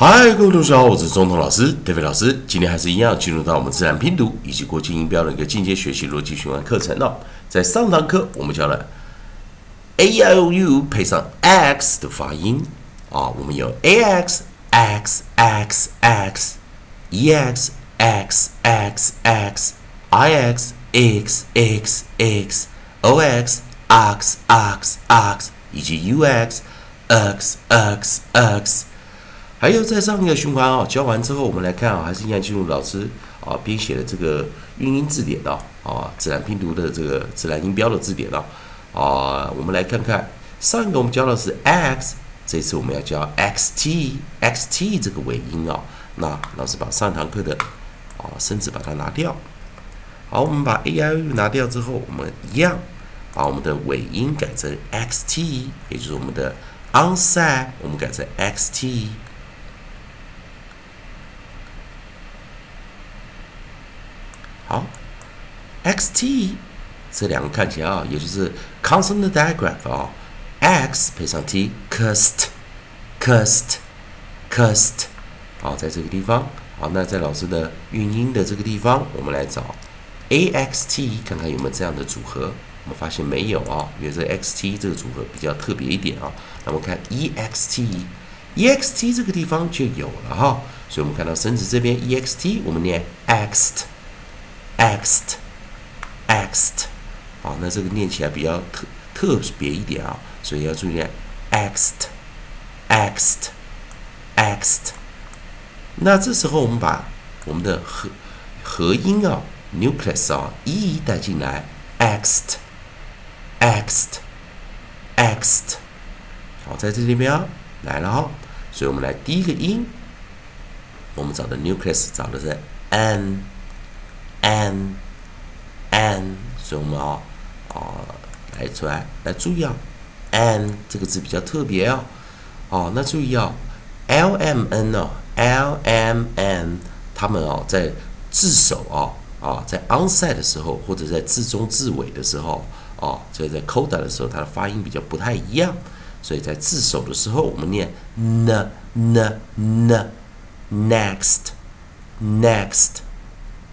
嗨，各位同学好，我是中通老师，David 老师。今天还是一样进入到我们自然拼读以及国际音标的一个进阶学习逻辑循环课程了。在上堂课我们教了 a o u 配上 x 的发音啊，我们有 a x x x x e x x x x i x x x x o x x x x 以及 u x x x x。还有在上一个循环啊，教完之后，我们来看啊，还是一样进入老师啊编写的这个韵音字典啊，啊，自然拼读的这个自然音标的字典啊，啊，我们来看看上一个我们教的是 x，这次我们要教 xt，xt 这个尾音啊，那老师把上堂课的啊生字把它拿掉，好，我们把 a i u 拿掉之后，我们一样把我们的尾音改成 xt，也就是我们的 onset，我们改成 xt。，xt 这两个看起来啊，也就是 consonant digraph 啊，x 配上 t，cust，cust，cust。好，在这个地方，好，那在老师的韵音的这个地方，我们来找 axt，看看有没有这样的组合。我们发现没有啊，因为这 xt 这个组合比较特别一点啊。那我们看 ext，ext 这个地方就有了哈，所以我们看到生词这边 ext，我们念 ext。ext，啊，那这个念起来比较特特别一点啊，所以要注意，axt，axt，axt。那这时候我们把我们的合合音啊，nucleus 啊，一一带进来，axt，axt，axt。好，在这里边来了哈，所以我们来第一个音，我们找的 nucleus 找的是 n，n。An 所以我们啊啊来出来来注意啊，an 这个字比较特别哦，哦，那注意啊，l m n 哦，l m n，他们哦在字首啊啊在 onside 的时候，或者在字中字尾的时候哦，以在 coda 的时候，它的发音比较不太一样，所以在字首的时候，我们念 n n n next next。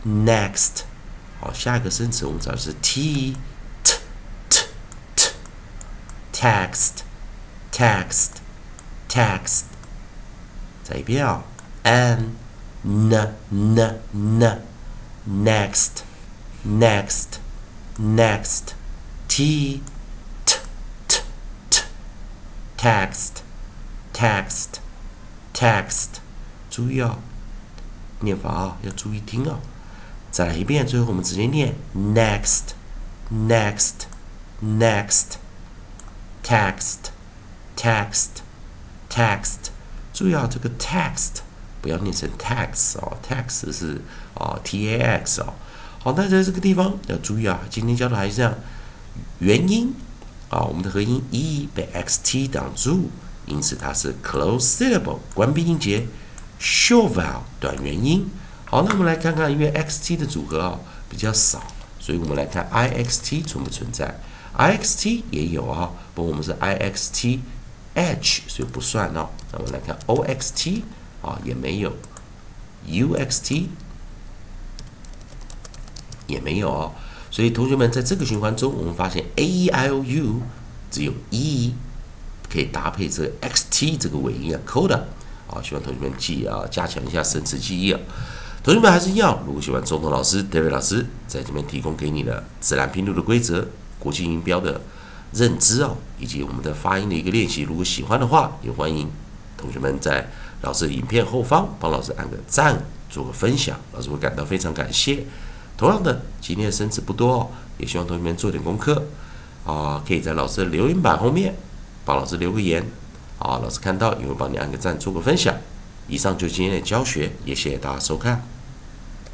Next，好，下一个生词我们找的是 t t t t，text，text，text，再一遍啊，n n n n，next，next，next，t t t t，text，text，text，注意啊，念法啊，要注意听啊。再来一遍，最后我们直接念 next，next，next，text，text，text。注意啊，这个 text 不要念成 tax 哦，tax 是啊 t a x 哦。好，那在这个地方要注意啊，今天教的还是这样，元音啊，我们的合音 e 被 x t 挡住，因此它是 close syllable 关闭音节，short vowel 短元音。好，那我们来看看，因为 x t 的组合啊比较少，所以我们来看 i x t 存不存在？i x t 也有啊，不过我们是 i x t h，所以不算哦。那我们来看 o x t 啊也没有，u x t 也没有哦。所以同学们在这个循环中，我们发现 a e i o u 只有 e 可以搭配这 x t 这个尾音啊，coda 啊，希望同学们记啊，加强一下生词记忆啊。同学们还是要，如果喜欢中通老师、David 老师在这边提供给你的自然拼读的规则、国际音标的认知哦，以及我们的发音的一个练习，如果喜欢的话，也欢迎同学们在老师的影片后方帮老师按个赞，做个分享，老师会感到非常感谢。同样的，今天的生词不多哦，也希望同学们做点功课啊，可以在老师的留言板后面帮老师留个言啊，老师看到也会帮你按个赞，做个分享。以上就是今天的教学，也谢谢大家收看。